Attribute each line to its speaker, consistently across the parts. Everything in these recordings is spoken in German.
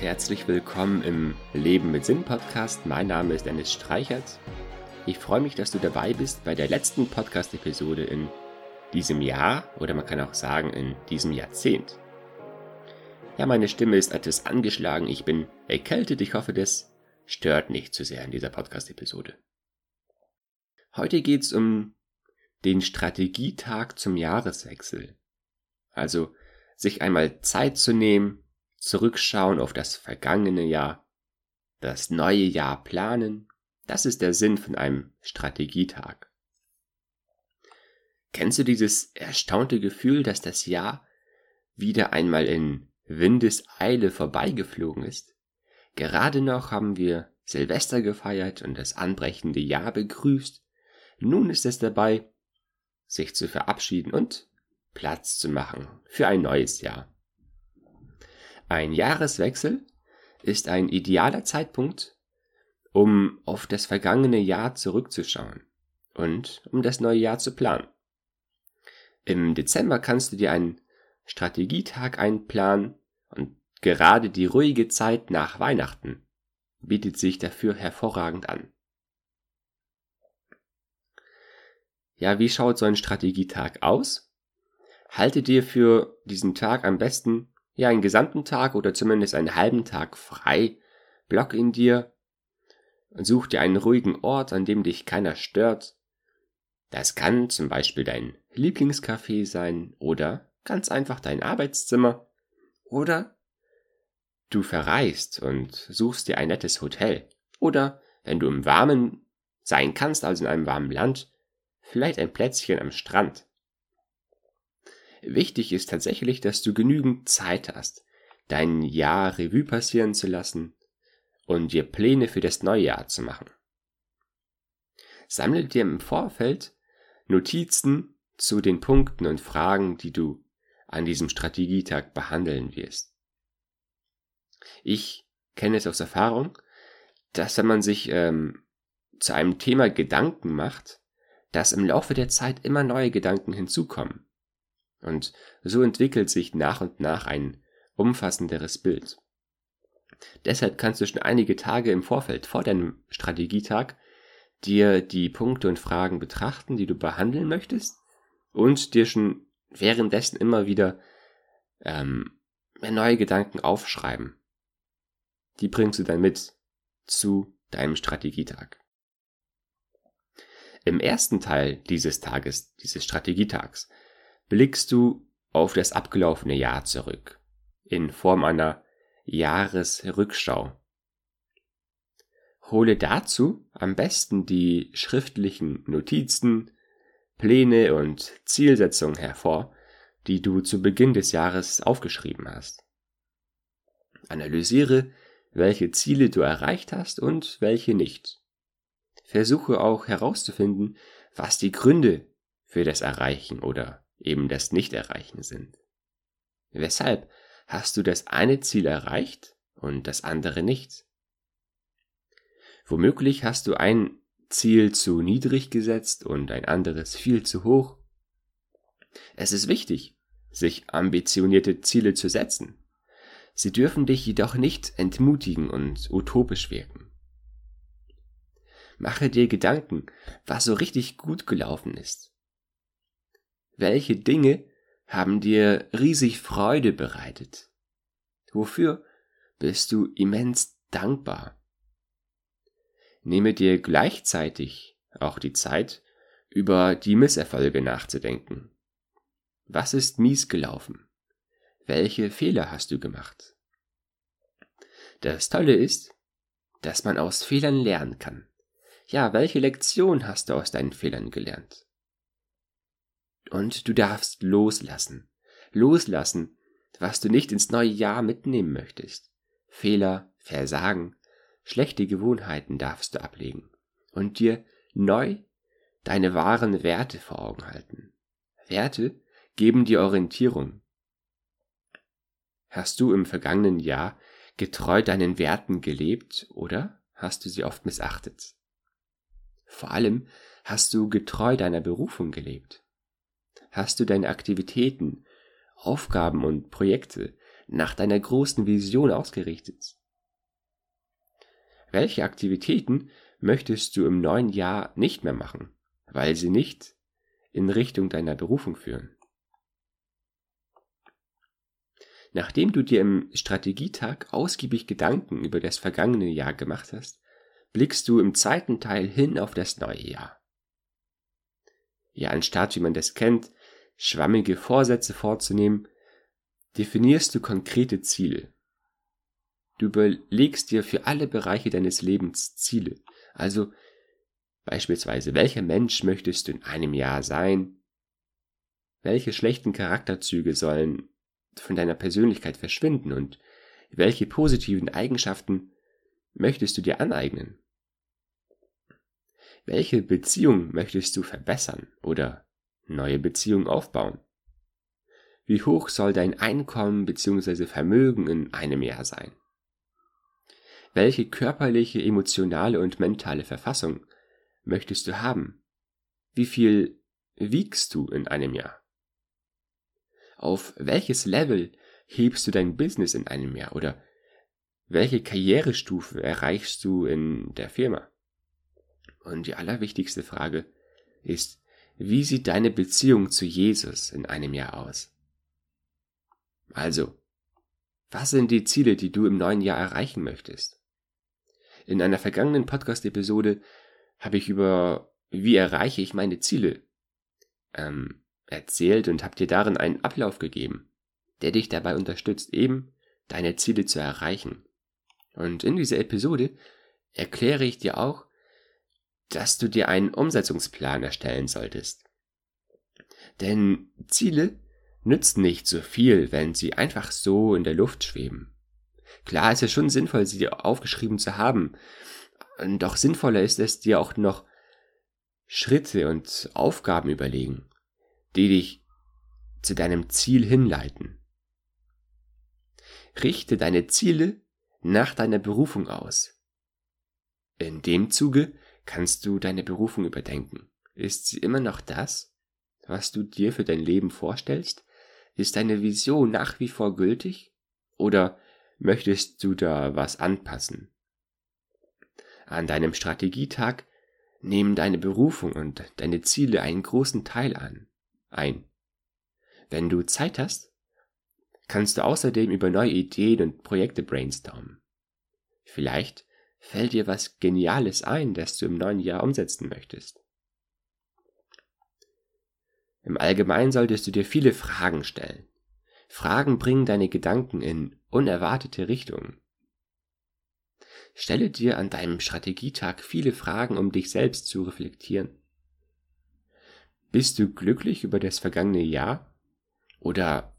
Speaker 1: Herzlich willkommen im Leben mit Sinn Podcast. Mein Name ist Dennis Streichert. Ich freue mich, dass du dabei bist bei der letzten Podcast-Episode in diesem Jahr oder man kann auch sagen in diesem Jahrzehnt. Ja, meine Stimme ist etwas angeschlagen. Ich bin erkältet. Ich hoffe, das stört nicht zu sehr in dieser Podcast-Episode. Heute geht es um den Strategietag zum Jahreswechsel. Also sich einmal Zeit zu nehmen, zurückschauen auf das vergangene Jahr, das neue Jahr planen, das ist der Sinn von einem Strategietag. Kennst du dieses erstaunte Gefühl, dass das Jahr wieder einmal in Windeseile vorbeigeflogen ist? Gerade noch haben wir Silvester gefeiert und das anbrechende Jahr begrüßt. Nun ist es dabei, sich zu verabschieden und Platz zu machen für ein neues Jahr. Ein Jahreswechsel ist ein idealer Zeitpunkt, um auf das vergangene Jahr zurückzuschauen und um das neue Jahr zu planen. Im Dezember kannst du dir einen Strategietag einplanen und gerade die ruhige Zeit nach Weihnachten bietet sich dafür hervorragend an. Ja, wie schaut so ein Strategietag aus? Halte dir für diesen Tag am besten ja einen gesamten Tag oder zumindest einen halben Tag frei, block in dir und such dir einen ruhigen Ort, an dem dich keiner stört. Das kann zum Beispiel dein Lieblingscafé sein oder ganz einfach dein Arbeitszimmer oder du verreist und suchst dir ein nettes Hotel oder wenn du im Warmen sein kannst, also in einem warmen Land, vielleicht ein Plätzchen am Strand. Wichtig ist tatsächlich, dass du genügend Zeit hast, dein Jahr Revue passieren zu lassen und dir Pläne für das neue Jahr zu machen. Sammle dir im Vorfeld Notizen zu den Punkten und Fragen, die du an diesem Strategietag behandeln wirst. Ich kenne es aus Erfahrung, dass wenn man sich ähm, zu einem Thema Gedanken macht, dass im Laufe der Zeit immer neue Gedanken hinzukommen. Und so entwickelt sich nach und nach ein umfassenderes Bild. Deshalb kannst du schon einige Tage im Vorfeld vor deinem Strategietag dir die Punkte und Fragen betrachten, die du behandeln möchtest und dir schon währenddessen immer wieder ähm, neue Gedanken aufschreiben. Die bringst du dann mit zu deinem Strategietag. Im ersten Teil dieses Tages, dieses Strategietags, blickst du auf das abgelaufene Jahr zurück in Form einer Jahresrückschau. Hole dazu am besten die schriftlichen Notizen, Pläne und Zielsetzungen hervor, die du zu Beginn des Jahres aufgeschrieben hast. Analysiere, welche Ziele du erreicht hast und welche nicht. Versuche auch herauszufinden, was die Gründe für das Erreichen oder eben das Nicht-Erreichen sind. Weshalb hast du das eine Ziel erreicht und das andere nicht? Womöglich hast du ein Ziel zu niedrig gesetzt und ein anderes viel zu hoch. Es ist wichtig, sich ambitionierte Ziele zu setzen. Sie dürfen dich jedoch nicht entmutigen und utopisch wirken. Mache dir Gedanken, was so richtig gut gelaufen ist welche Dinge haben dir riesig Freude bereitet? Wofür bist du immens dankbar? Nehme dir gleichzeitig auch die Zeit, über die Misserfolge nachzudenken. Was ist mies gelaufen? Welche Fehler hast du gemacht? Das Tolle ist, dass man aus Fehlern lernen kann. Ja, welche Lektion hast du aus deinen Fehlern gelernt? Und du darfst loslassen. Loslassen, was du nicht ins neue Jahr mitnehmen möchtest. Fehler, Versagen, schlechte Gewohnheiten darfst du ablegen und dir neu deine wahren Werte vor Augen halten. Werte geben dir Orientierung. Hast du im vergangenen Jahr getreu deinen Werten gelebt oder hast du sie oft missachtet? Vor allem hast du getreu deiner Berufung gelebt hast du deine Aktivitäten, Aufgaben und Projekte nach deiner großen Vision ausgerichtet? Welche Aktivitäten möchtest du im neuen Jahr nicht mehr machen, weil sie nicht in Richtung deiner Berufung führen? Nachdem du dir im Strategietag ausgiebig Gedanken über das vergangene Jahr gemacht hast, blickst du im zweiten Teil hin auf das neue Jahr. Ja, anstatt, wie man das kennt, schwammige Vorsätze vorzunehmen, definierst du konkrete Ziele. Du überlegst dir für alle Bereiche deines Lebens Ziele. Also beispielsweise, welcher Mensch möchtest du in einem Jahr sein? Welche schlechten Charakterzüge sollen von deiner Persönlichkeit verschwinden und welche positiven Eigenschaften möchtest du dir aneignen? Welche Beziehung möchtest du verbessern oder neue Beziehungen aufbauen? Wie hoch soll dein Einkommen bzw. Vermögen in einem Jahr sein? Welche körperliche, emotionale und mentale Verfassung möchtest du haben? Wie viel wiegst du in einem Jahr? Auf welches Level hebst du dein Business in einem Jahr oder welche Karrierestufe erreichst du in der Firma? Und die allerwichtigste Frage ist, wie sieht deine Beziehung zu Jesus in einem Jahr aus? Also, was sind die Ziele, die du im neuen Jahr erreichen möchtest? In einer vergangenen Podcast-Episode habe ich über wie erreiche ich meine Ziele ähm, erzählt und habe dir darin einen Ablauf gegeben, der dich dabei unterstützt, eben deine Ziele zu erreichen. Und in dieser Episode erkläre ich dir auch, dass du dir einen Umsetzungsplan erstellen solltest. Denn Ziele nützen nicht so viel, wenn sie einfach so in der Luft schweben. Klar ist es schon sinnvoll, sie dir aufgeschrieben zu haben, doch sinnvoller ist es, dir auch noch Schritte und Aufgaben überlegen, die dich zu deinem Ziel hinleiten. Richte deine Ziele nach deiner Berufung aus. In dem Zuge kannst du deine Berufung überdenken. Ist sie immer noch das, was du dir für dein Leben vorstellst? Ist deine Vision nach wie vor gültig? Oder möchtest du da was anpassen? An deinem Strategietag nehmen deine Berufung und deine Ziele einen großen Teil an, ein. Wenn du Zeit hast, kannst du außerdem über neue Ideen und Projekte brainstormen. Vielleicht fällt dir was Geniales ein, das du im neuen Jahr umsetzen möchtest. Im Allgemeinen solltest du dir viele Fragen stellen. Fragen bringen deine Gedanken in unerwartete Richtungen. Stelle dir an deinem Strategietag viele Fragen, um dich selbst zu reflektieren. Bist du glücklich über das vergangene Jahr? Oder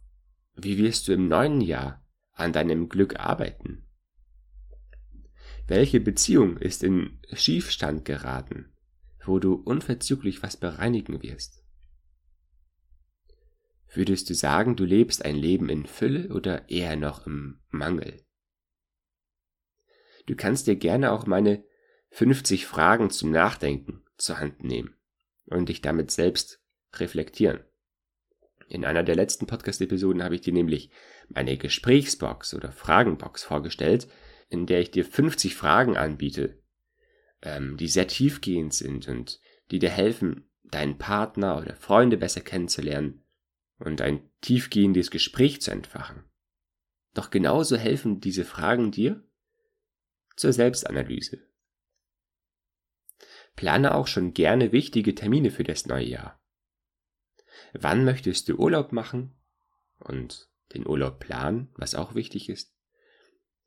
Speaker 1: wie wirst du im neuen Jahr an deinem Glück arbeiten? Welche Beziehung ist in Schiefstand geraten, wo du unverzüglich was bereinigen wirst? Würdest du sagen, du lebst ein Leben in Fülle oder eher noch im Mangel? Du kannst dir gerne auch meine 50 Fragen zum Nachdenken zur Hand nehmen und dich damit selbst reflektieren. In einer der letzten Podcast-Episoden habe ich dir nämlich meine Gesprächsbox oder Fragenbox vorgestellt, in der ich dir 50 Fragen anbiete, ähm, die sehr tiefgehend sind und die dir helfen, deinen Partner oder Freunde besser kennenzulernen und ein tiefgehendes Gespräch zu entfachen. Doch genauso helfen diese Fragen dir zur Selbstanalyse. Plane auch schon gerne wichtige Termine für das neue Jahr. Wann möchtest du Urlaub machen und den Urlaub planen, was auch wichtig ist?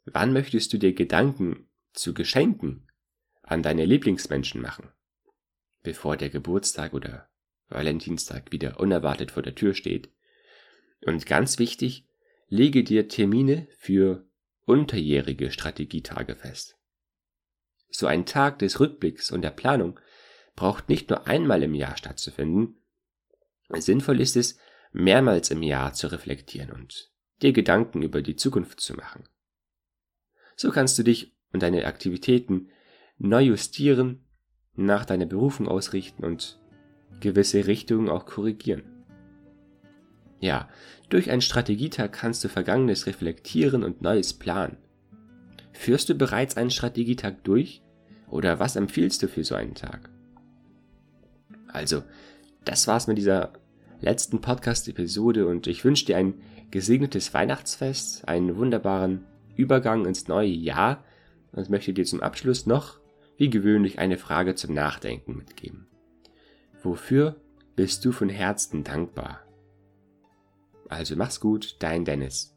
Speaker 1: Wann möchtest du dir Gedanken zu Geschenken an deine Lieblingsmenschen machen, bevor der Geburtstag oder Valentinstag wieder unerwartet vor der Tür steht. Und ganz wichtig, lege dir Termine für unterjährige Strategietage fest. So ein Tag des Rückblicks und der Planung braucht nicht nur einmal im Jahr stattzufinden. Sinnvoll ist es, mehrmals im Jahr zu reflektieren und dir Gedanken über die Zukunft zu machen. So kannst du dich und deine Aktivitäten neu justieren, nach deiner Berufung ausrichten und gewisse Richtungen auch korrigieren. Ja, durch einen Strategietag kannst du Vergangenes reflektieren und Neues planen. Führst du bereits einen Strategietag durch? Oder was empfiehlst du für so einen Tag? Also, das war's mit dieser letzten Podcast-Episode und ich wünsche dir ein gesegnetes Weihnachtsfest, einen wunderbaren Übergang ins neue Jahr und möchte dir zum Abschluss noch, wie gewöhnlich, eine Frage zum Nachdenken mitgeben. Wofür bist du von Herzen dankbar? Also mach's gut, dein Dennis.